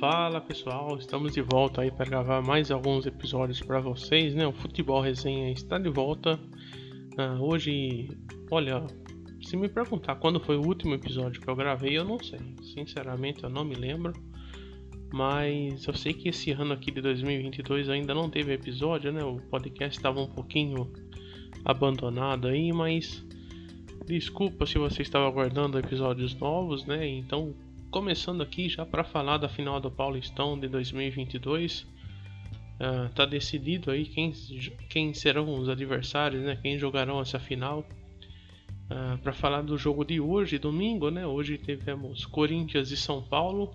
Fala pessoal, estamos de volta aí para gravar mais alguns episódios para vocês, né? O Futebol Resenha está de volta. Uh, hoje, olha, se me perguntar quando foi o último episódio que eu gravei, eu não sei. Sinceramente, eu não me lembro. Mas eu sei que esse ano aqui de 2022 ainda não teve episódio, né? O podcast estava um pouquinho abandonado aí, mas desculpa se você estava aguardando episódios novos, né? Então começando aqui já para falar da final do Paulistão de 2022. Uh, tá decidido aí quem, quem serão os adversários, né? Quem jogarão essa final. Uh, ah, para falar do jogo de hoje, domingo, né? Hoje tivemos Corinthians e São Paulo.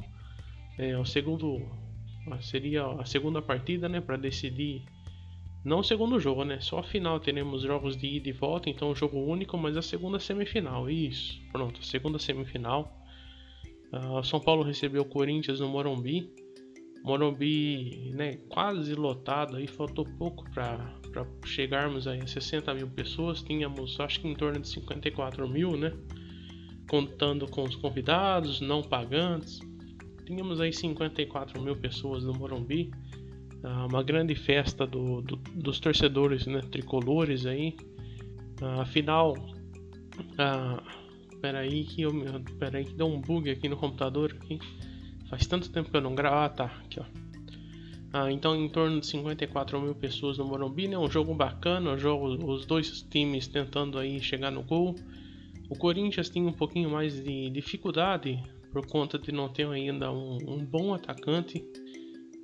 É o segundo, seria a segunda partida, né? Para decidir, não o segundo jogo, né? Só a final teremos jogos de ida e volta, então jogo único, mas a segunda semifinal. Isso, pronto, segunda semifinal. Uh, São Paulo recebeu o Corinthians no Morumbi. Morumbi né, quase lotado, aí faltou pouco para chegarmos aí a 60 mil pessoas. Tínhamos acho que em torno de 54 mil, né? Contando com os convidados, não pagantes. Tínhamos aí 54 mil pessoas no Morumbi. Uh, uma grande festa do, do, dos torcedores né, tricolores aí. Afinal, uh, Pera aí que eu. Pera aí que deu um bug aqui no computador. Aqui. Faz tanto tempo que eu não gravo. Ah, tá. Aqui, ó. Ah, então em torno de 54 mil pessoas no Morumbi, né? Um jogo bacana, um jogo, os dois times tentando aí chegar no gol. O Corinthians tem um pouquinho mais de dificuldade por conta de não ter ainda um, um bom atacante.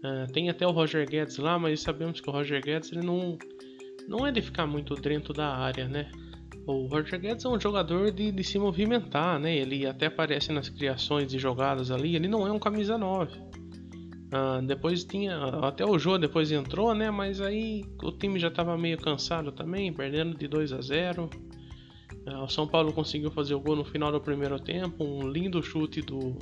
Ah, tem até o Roger Guedes lá, mas sabemos que o Roger Guedes ele não, não é de ficar muito dentro da área, né? O Roger Guedes é um jogador de, de se movimentar, né? Ele até aparece nas criações de jogadas ali. Ele não é um camisa 9. Ah, depois tinha. Até o Jô depois entrou, né? Mas aí o time já estava meio cansado também, perdendo de 2 a 0. Ah, o São Paulo conseguiu fazer o gol no final do primeiro tempo. Um lindo chute do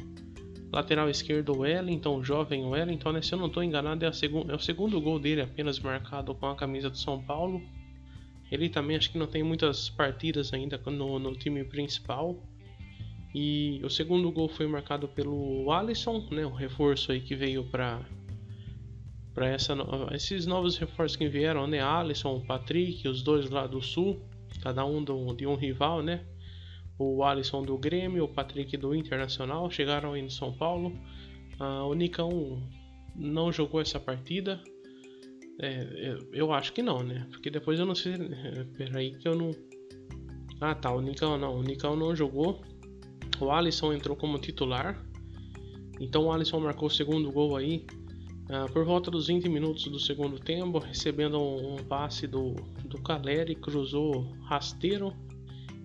lateral esquerdo Wellington, o jovem Wellington, né? Se eu não estou enganado, é, é o segundo gol dele apenas marcado com a camisa do São Paulo. Ele também acho que não tem muitas partidas ainda no, no time principal. E o segundo gol foi marcado pelo Alisson, né, o reforço aí que veio para para essa esses novos reforços que vieram, né, Alisson, Patrick, os dois lá do Sul, cada um do, de um rival, né? O Alisson do Grêmio, o Patrick do Internacional chegaram aí no São Paulo. Ah, o Nicão não jogou essa partida, é, eu acho que não, né? Porque depois eu não sei. É, peraí que eu não. Ah tá, o Nicão não. O Nicão não jogou. O Alisson entrou como titular. Então o Alisson marcou o segundo gol aí. Ah, por volta dos 20 minutos do segundo tempo, recebendo um, um passe do, do Caleri, cruzou rasteiro.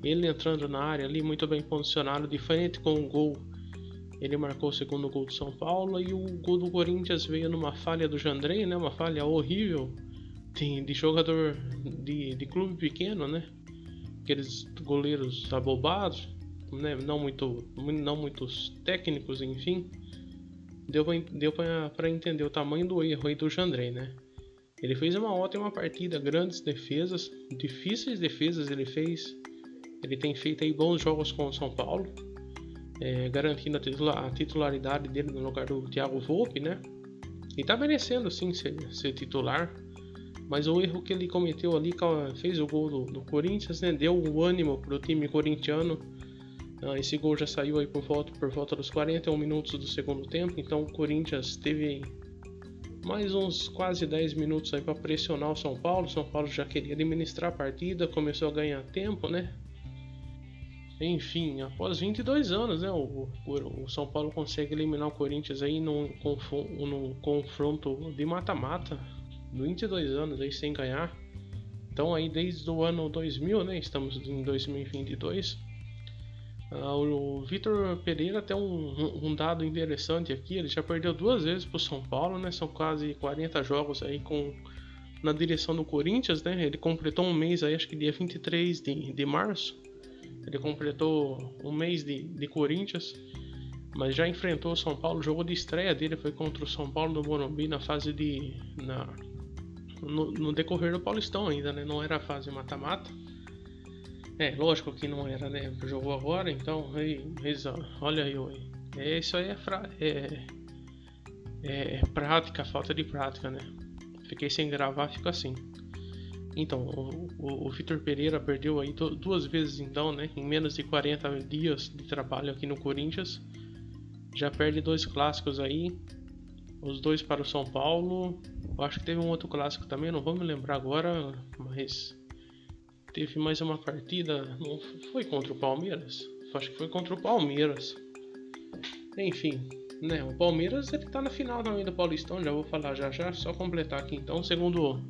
Ele entrando na área ali, muito bem posicionado, diferente com o gol ele marcou o segundo gol do São Paulo e o gol do Corinthians veio numa falha do Jandrei, né? Uma falha horrível de, de jogador de, de clube pequeno, né? Aqueles goleiros abobados, né? Não muito, não muitos técnicos, enfim. Deu, deu para entender o tamanho do erro aí do Jandrei, né? Ele fez uma ótima partida, grandes defesas, difíceis defesas ele fez. Ele tem feito aí bons jogos com o São Paulo é, garantindo a, titularidade dele no lugar do Thiago Volpe, né? E tá merecendo sim ser, ser, titular. Mas o erro que ele cometeu ali, fez o gol do, do Corinthians, né? Deu o ânimo pro time corintiano. Ah, esse gol já saiu aí por volta, por volta dos 41 minutos do segundo tempo. Então o Corinthians teve mais uns quase 10 minutos aí para pressionar o São Paulo. O São Paulo já queria administrar a partida, começou a ganhar tempo, né? Enfim, após 22 anos, né, o, o, São Paulo consegue eliminar o Corinthians aí num confronto de mata-mata. 22 anos aí sem ganhar. Então aí desde o ano 2000, né, estamos em 2022. Ah, o Vitor Pereira tem um, um, dado interessante aqui, ele já perdeu duas vezes para o São Paulo, né, são quase 40 jogos aí com na direção do Corinthians, né, ele completou um mês aí, acho que dia 23 de, de março ele completou um mês de, de Corinthians, mas já enfrentou o São Paulo. O jogo de estreia dele foi contra o São Paulo do Morumbi na fase de. Na, no, no decorrer do Paulistão ainda, né? Não era a fase mata-mata. É, lógico que não era, né? Jogou agora, então, aí, olha aí, é, isso aí é, fra é, é, prática, falta de prática, né? Fiquei sem gravar, fica assim. Então, o, o, o Vitor Pereira perdeu aí duas vezes então, né? Em menos de 40 dias de trabalho aqui no Corinthians. Já perde dois clássicos aí. Os dois para o São Paulo. Eu acho que teve um outro clássico também, não vou me lembrar agora, mas teve mais uma partida. Não foi contra o Palmeiras? Acho que foi contra o Palmeiras. Enfim, né? O Palmeiras ele tá na final também do Paulistão, já vou falar já já, só completar aqui então, segundo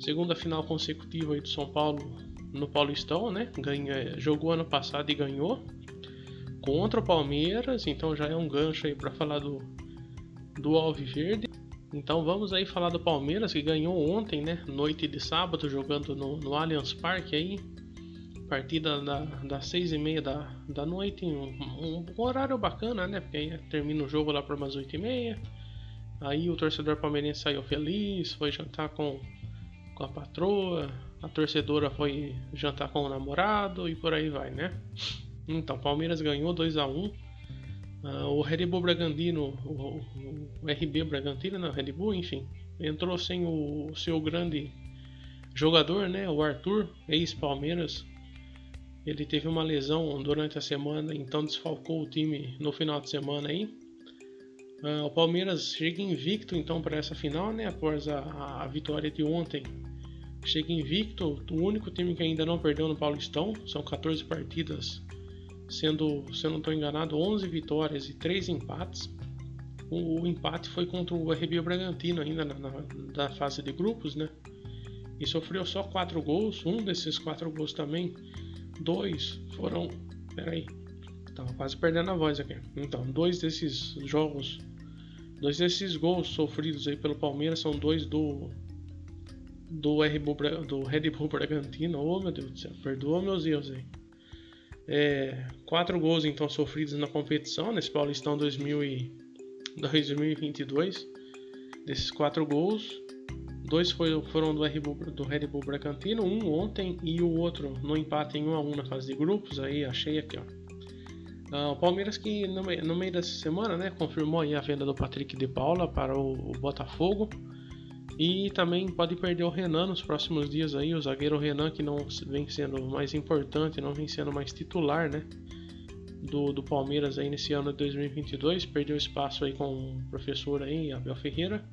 segunda final consecutiva aí do São Paulo no Paulistão, né? Ganha, jogou ano passado e ganhou contra o Palmeiras, então já é um gancho aí para falar do do Alviverde. Então vamos aí falar do Palmeiras que ganhou ontem, né? Noite de sábado jogando no, no Allianz Parque aí partida da, das seis e meia da, da noite, um, um, horário bacana, né? Porque aí termina o jogo lá para umas oito e meia. Aí o torcedor palmeirense saiu feliz, foi jantar com, com a patroa, a torcedora foi jantar com o namorado e por aí vai, né? Então, Palmeiras ganhou 2 a 1 um. Uh, o Red Bull Bragantino, o, o, RB Bragantino, não, Red Bull, enfim, entrou sem o, o seu grande jogador, né? O Arthur, ex-Palmeiras, ele teve uma lesão durante a semana, então desfalcou o time no final de semana aí. Uh, o Palmeiras chega invicto então para essa final, né? Após a, a, vitória de ontem, chega invicto, o único time que ainda não perdeu no Paulistão. São 14 partidas, sendo, se eu não estou enganado, 11 vitórias e 3 empates. O, o, empate foi contra o RB Bragantino ainda na, na, na fase de grupos, né? E sofreu só 4 gols. Um desses 4 gols também dois foram. Peraí. Tava quase perdendo a voz aqui. Então, dois desses jogos. Dois desses gols sofridos aí pelo Palmeiras são dois do. Do, RB, do Red Bull Bragantino. Oh meu Deus do céu, perdoa meus erros aí. É, quatro gols então sofridos na competição, nesse Paulistão 2000 e, 2022. Desses quatro gols, Dois foi, foram do, Red Bull, do Red Bull Bragantino, um ontem e o outro no empate em 1 a 1 na fase de grupos. Aí achei aqui, ó. Uh, o Palmeiras que no, meio, no meio dessa semana, né, confirmou a venda do Patrick de Paula para o, o, Botafogo. E também pode perder o Renan nos próximos dias aí, o zagueiro Renan que não vem sendo mais importante, não vem sendo mais titular, né, do, do Palmeiras aí nesse ano de 2022, perdeu espaço aí com o professor aí, Abel Ferreira.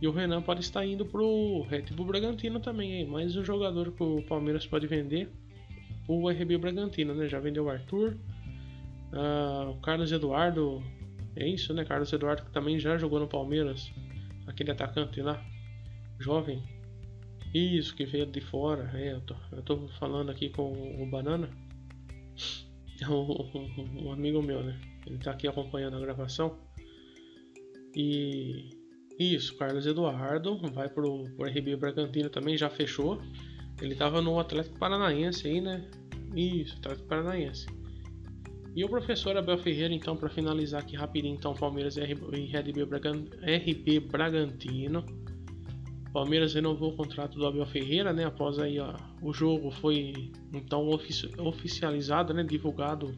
E o Renan pode estar indo pro Red Bull Bragantino também, hein? mais um jogador que o Palmeiras pode vender. O RB Bragantino, né? Já vendeu o Arthur. Uh, o Carlos Eduardo. É isso, né? Carlos Eduardo que também já jogou no Palmeiras. Aquele atacante lá. Jovem. Isso, que veio de fora. É, eu tô, eu tô falando aqui com o Banana. Um, um amigo meu, né? Ele tá aqui acompanhando a gravação. E isso, Carlos Eduardo vai pro, pro RB Bragantino também, já fechou. Ele tava no Atlético Paranaense aí, né? Isso, Atlético Paranaense. E o professor Abel Ferreira, então, para finalizar aqui rapidinho, então, Palmeiras e RB, Bragantino. Palmeiras renovou o contrato do Abel Ferreira, né? Após aí ó, o jogo foi então ofici oficializado, né? Divulgado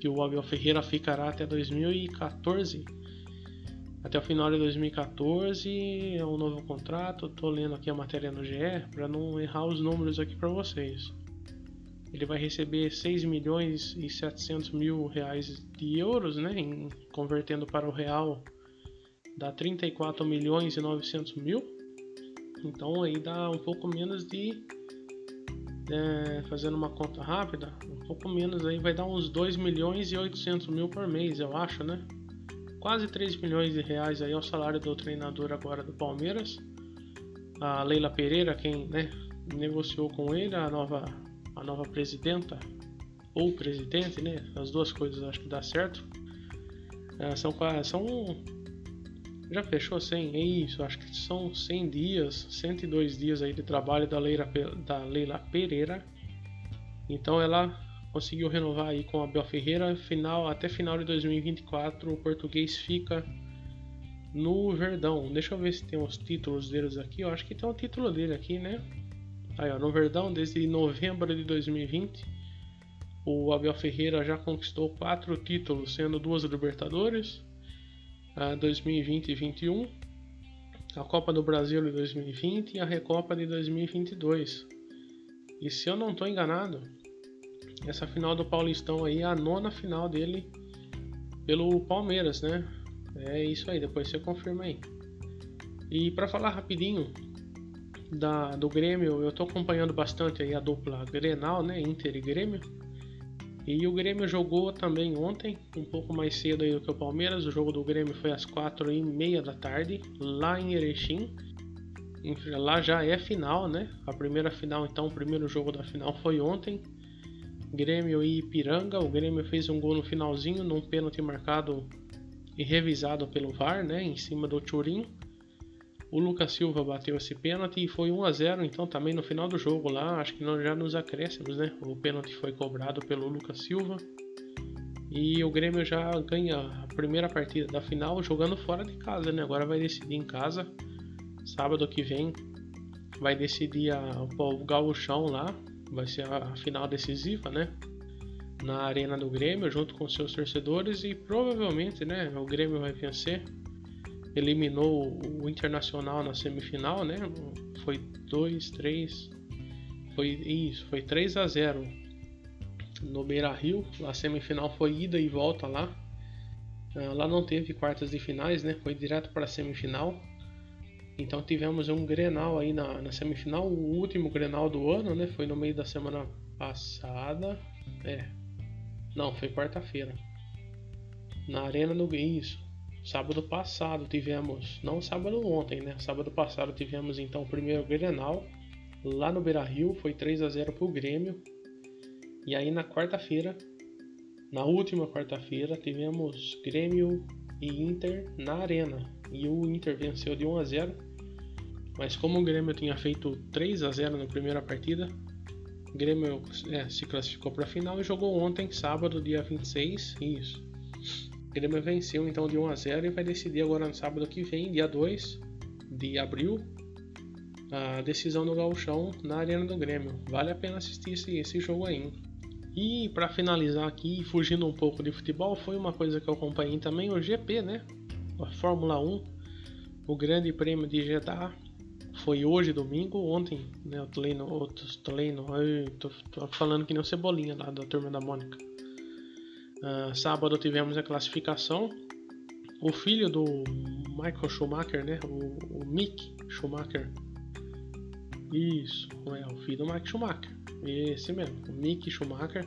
que o Abel Ferreira ficará até 2014 até o final de 2014 é um novo contrato. Tô lendo aqui a matéria no GE para não errar os números aqui para vocês. Ele vai receber 6 milhões e 700 mil reais de euros, né? Em, convertendo para o real dá 34 milhões e 900 mil. Então aí dá um pouco menos de é, fazendo uma conta rápida, um pouco menos aí vai dar uns 2 milhões e 800 mil por mês, eu acho, né? quase 3 milhões de reais aí ao salário do treinador agora do Palmeiras. A Leila Pereira, quem né, negociou com ele, a nova, a nova presidenta, ou presidente, né? As duas coisas acho que dá certo. É, são, são. Já fechou 100? É isso, acho que são 100 dias, 102 dias aí de trabalho da Leila, da Leila Pereira. Então ela conseguiu renovar aí com a Abel Ferreira. Final, até final de 2024, o português fica no Verdão. Deixa eu ver se tem os títulos deles aqui. Eu acho que tem o título dele aqui, né? Aí, ó, no Verdão, desde novembro de 2020, o Abel Ferreira já conquistou quatro títulos, sendo duas Libertadores uh, 2020 e 2021, a Copa do Brasil de 2020 e a Recopa de 2022. E se eu não estou enganado, essa final do Paulistão aí é a nona final dele pelo Palmeiras, né? É isso aí, depois você confirma aí. E para falar rapidinho da, do Grêmio, eu tô acompanhando bastante aí a dupla Grenal, né? Inter e Grêmio. E o Grêmio jogou também ontem, um pouco mais cedo aí do que o Palmeiras. O jogo do Grêmio foi às quatro e meia da tarde, lá em Erechim. Lá já é final, né? A primeira final, então, o primeiro jogo da final foi ontem. Grêmio e Ipiranga. O Grêmio fez um gol no finalzinho, num pênalti marcado e revisado pelo VAR, né? Em cima do Turim. O Lucas Silva bateu esse pênalti e foi 1 a 0 então também no final do jogo lá, acho que já nos acréscimos, né? O pênalti foi cobrado pelo Lucas Silva. E o Grêmio já ganha a primeira partida da final jogando fora de casa, né? Agora vai decidir em casa. Sábado que vem vai decidir a, o gauchão lá, vai ser a final decisiva, né? Na arena do Grêmio, junto com seus torcedores e provavelmente, né? O Grêmio vai vencer eliminou o Internacional na semifinal, né? Foi 2, 3. Foi isso, foi 3 a 0 no Beira Rio. A semifinal foi ida e volta lá. Uh, lá não teve quartas de finais, né? Foi direto para a semifinal. Então tivemos um Grenal aí na, na, semifinal, o último Grenal do ano, né? Foi no meio da semana passada. É. Não, foi quarta-feira. Na Arena do Isso. Sábado passado tivemos, não sábado ontem, né? Sábado passado tivemos então o primeiro Grenal lá no Beira Rio, foi 3 a 0 pro Grêmio. E aí na quarta-feira, na última quarta-feira, tivemos Grêmio e Inter na Arena. E o Inter venceu de 1 a 0. Mas como o Grêmio tinha feito 3 a 0 na primeira partida, o Grêmio é, se classificou para a final e jogou ontem, sábado, dia 26. Isso. O Grêmio venceu então de 1 a 0 e vai decidir agora no sábado que vem, dia 2 de abril, a decisão do Gauchão na Arena do Grêmio. Vale a pena assistir esse, esse jogo aí. E para finalizar aqui, fugindo um pouco de futebol, foi uma coisa que eu acompanhei também, o GP, né? A Fórmula 1, o Grande Prêmio de Jeddah foi hoje, domingo, ontem, né? Eu tô lendo, eu tô, lendo, eu tô, tô falando que nem o Cebolinha lá da Turma da Mônica. Uh, sábado tivemos a classificação. O filho do Michael Schumacher, né? O, o Mick Schumacher. Isso, é o filho do Michael Schumacher. Esse mesmo, o Mick Schumacher.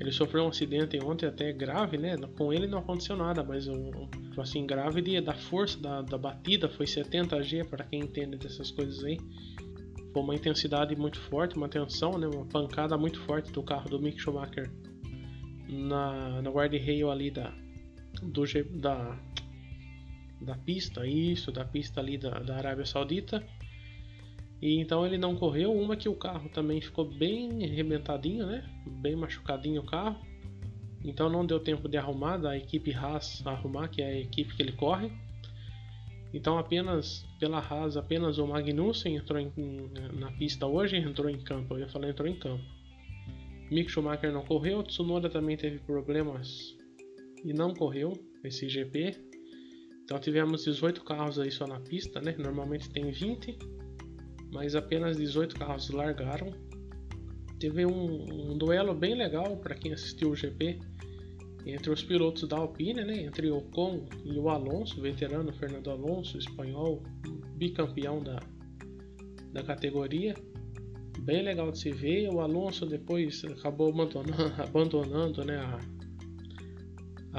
Ele sofreu um acidente ontem até grave, né? Com ele não aconteceu nada, mas um, assim, grave de, da força da, da batida foi 70 G, para quem entende dessas coisas aí. Foi uma intensidade muito forte, uma tensão, né? Uma pancada muito forte do carro do Mick Schumacher na, no guarda-rail ali da, do, da, da pista, isso, da pista ali da, da Arábia Saudita. E então ele não correu, uma que o carro também ficou bem arrebentadinho, né? Bem machucadinho o carro. Então não deu tempo de arrumar, da equipe Haas arrumar, que é a equipe que ele corre. Então apenas pela Haas, apenas o Magnussen entrou em, na pista hoje, entrou em campo. Eu ia falar entrou em campo. Mick Schumacher não correu, Tsunoda também teve problemas e não correu esse GP. Então tivemos 18 carros aí só na pista, né? Normalmente tem 20, mas apenas 18 carros largaram. Teve um, um duelo bem legal para quem assistiu o GP entre os pilotos da Alpine, né? Entre o Ocon e o Alonso, veterano Fernando Alonso, espanhol, bicampeão da, da categoria bem legal de se ver. O Alonso depois acabou abandonando, abandonando né, a,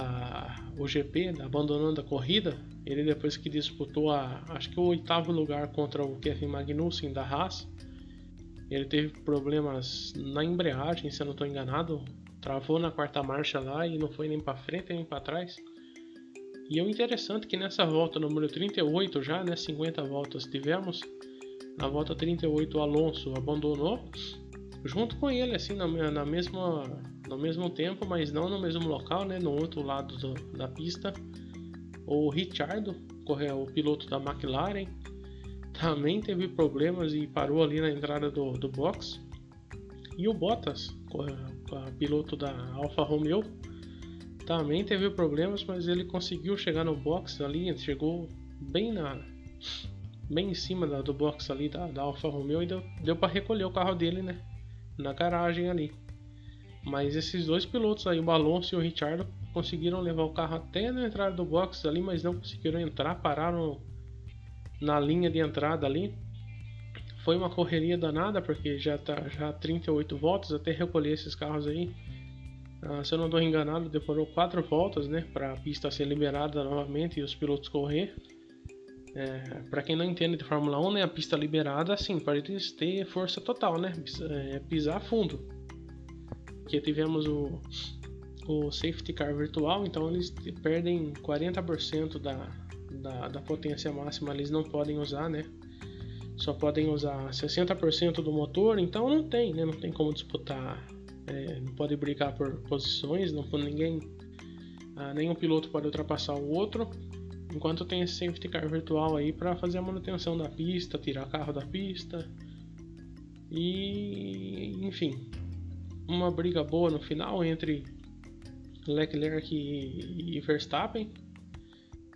a, o GP, abandonando a corrida. Ele depois que disputou a, acho que o oitavo lugar contra o Kevin Magnussen da Haas, ele teve problemas na embreagem, se eu não estou enganado, travou na quarta marcha lá e não foi nem para frente nem para trás. E o interessante é que nessa volta número 38 já, né, 50 voltas tivemos, na volta 38, o Alonso abandonou, junto com ele, assim, na, na mesma, no mesmo tempo, mas não no mesmo local, né, no outro lado do, da pista. O Ricciardo, o piloto da McLaren, também teve problemas e parou ali na entrada do, do box. E o Bottas, o piloto da Alfa Romeo, também teve problemas, mas ele conseguiu chegar no box ali, chegou bem na bem em cima da, do box ali da, da Alfa Romeo e deu, deu para recolher o carro dele, né? Na garagem ali. Mas esses dois pilotos aí, o Alonso e o Richard, conseguiram levar o carro até na entrada do box ali, mas não conseguiram entrar, pararam na linha de entrada ali. Foi uma correria danada, porque já tá já 38 voltas até recolher esses carros aí. Ah, se eu não estou enganado, demorou 4 voltas, né, para a pista ser liberada novamente e os pilotos correr. É, para quem não entende de Fórmula 1, né, a pista liberada, assim, para eles ter força total, né, é, pisar fundo. Porque tivemos o, o safety car virtual, então eles perdem 40% da, da, da potência máxima, eles não podem usar, né? Só podem usar 60% do motor, então não tem, né? Não tem como disputar, é, não pode brigar por posições, não ninguém, ah, nenhum piloto pode ultrapassar o outro. Enquanto tem esse safety car virtual aí para fazer a manutenção da pista, tirar carro da pista. E enfim, uma briga boa no final entre Leclerc e, Verstappen.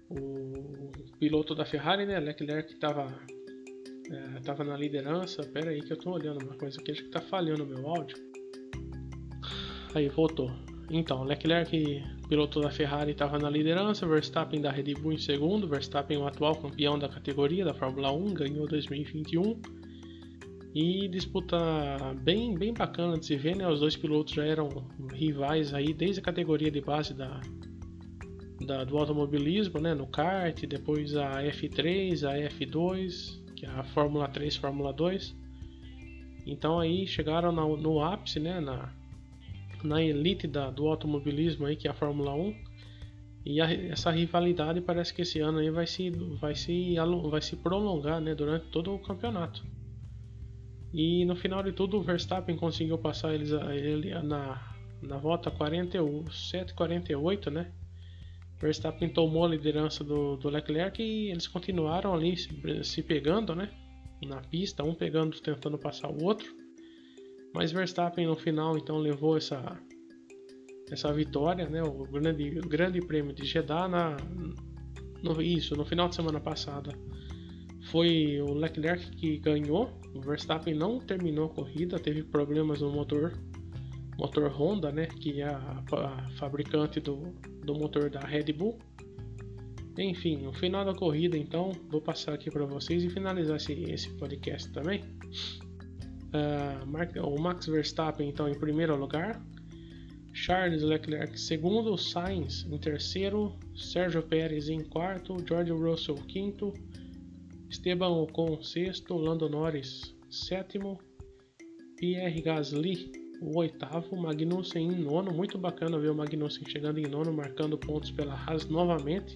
O piloto da Ferrari, né? Leclerc estava é, tava na liderança. Pera aí que eu tô olhando uma coisa aqui, acho que tá falhando o meu áudio. Aí voltou. Então, Leclerc, piloto da Ferrari, estava na liderança, Verstappen da Red Bull em segundo, Verstappen o atual campeão da categoria da Fórmula 1, ganhou 2021. E disputa bem, bem bacana de se ver, né? Os dois pilotos já eram rivais aí desde a categoria de base da, da do automobilismo, né? No kart, depois a F3, a F2, que é a Fórmula 3, Fórmula 2. Então aí chegaram no, no ápice, né? Na, na elite da, do automobilismo aí, que é a Fórmula 1. E a, essa rivalidade parece que esse ano aí vai se, vai se, vai se prolongar né, durante todo o campeonato. E no final de tudo, o Verstappen conseguiu passar eles ele na, na volta 47, 48, né? Verstappen tomou a liderança do, do Leclerc e eles continuaram ali se, se pegando, né? Na pista, um pegando, tentando passar o outro. Mas Verstappen no final então levou essa essa vitória, né? O grande, o grande prêmio de Jeddah na no, isso no final de semana passada foi o Leclerc que ganhou. O Verstappen não terminou a corrida, teve problemas no motor motor Honda, né? Que é a, a fabricante do, do motor da Red Bull. Enfim, no final da corrida, então, vou passar aqui para vocês e finalizar esse, esse podcast também. Uh, o Max Verstappen então em primeiro lugar, Charles Leclerc em segundo, Sainz em terceiro, Sérgio Pérez em quarto, George Russell quinto, Esteban Ocon sexto, Lando Norris sétimo, Pierre Gasly o oitavo, Magnussen em nono, muito bacana ver o Magnussen chegando em nono, marcando pontos pela Haas novamente.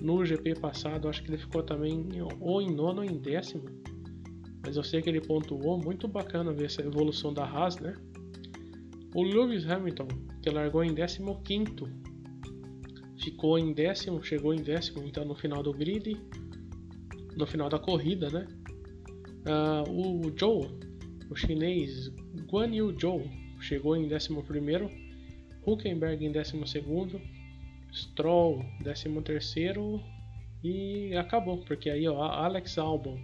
No GP passado, acho que ele ficou também ou em nono ou em décimo mas eu sei que ele pontuou, muito bacana ver essa evolução da Haas, né? O Lewis Hamilton, que largou em 15 ficou em décimo, chegou em décimo, então no final do grid, no final da corrida, né? Uh, o Joe, o chinês Guan Yu Zhou, chegou em 11 Huckenberg em 12 Stroll 13 e acabou, porque aí ó, Alex Albon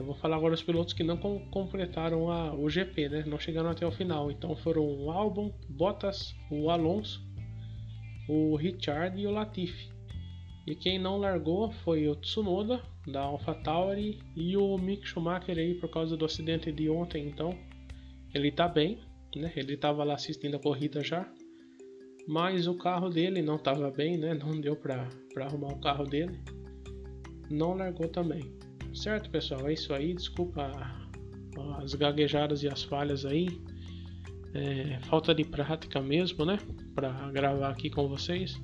vou falar agora os pilotos que não com, completaram a, o GP, né? Não chegaram até o final. Então foram o Albon, Bottas, o Alonso, o Richard e o Latifi. E quem não largou foi o Tsunoda da AlphaTauri e o Mick Schumacher aí por causa do acidente de ontem. Então ele tá bem, né? Ele estava lá assistindo a corrida já. Mas o carro dele não estava bem, né? Não deu para arrumar o carro dele. Não largou também. Certo, pessoal? É isso aí. Desculpa as gaguejadas e as falhas aí. É, falta de prática mesmo, né? Para gravar aqui com vocês.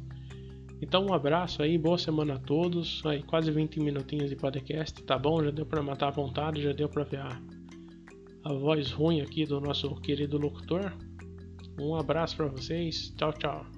Então, um abraço aí, boa semana a todos. Aí, quase 20 minutinhos de podcast, tá bom? Já deu para matar a vontade, já deu para ver a, a voz ruim aqui do nosso querido locutor. Um abraço para vocês. Tchau, tchau.